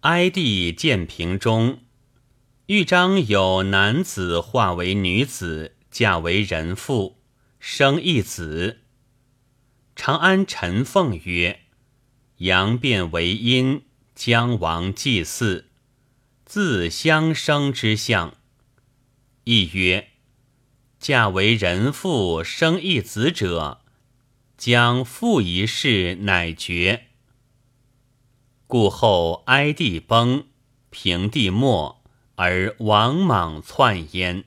哀帝建平中，豫章有男子化为女子，嫁为人妇，生一子。长安陈凤曰：“阳变为阴，将亡祭祀，自相生之象。”亦曰：“嫁为人妇，生一子者，将复一世，乃绝。”故后哀帝崩，平帝没，而王莽篡焉。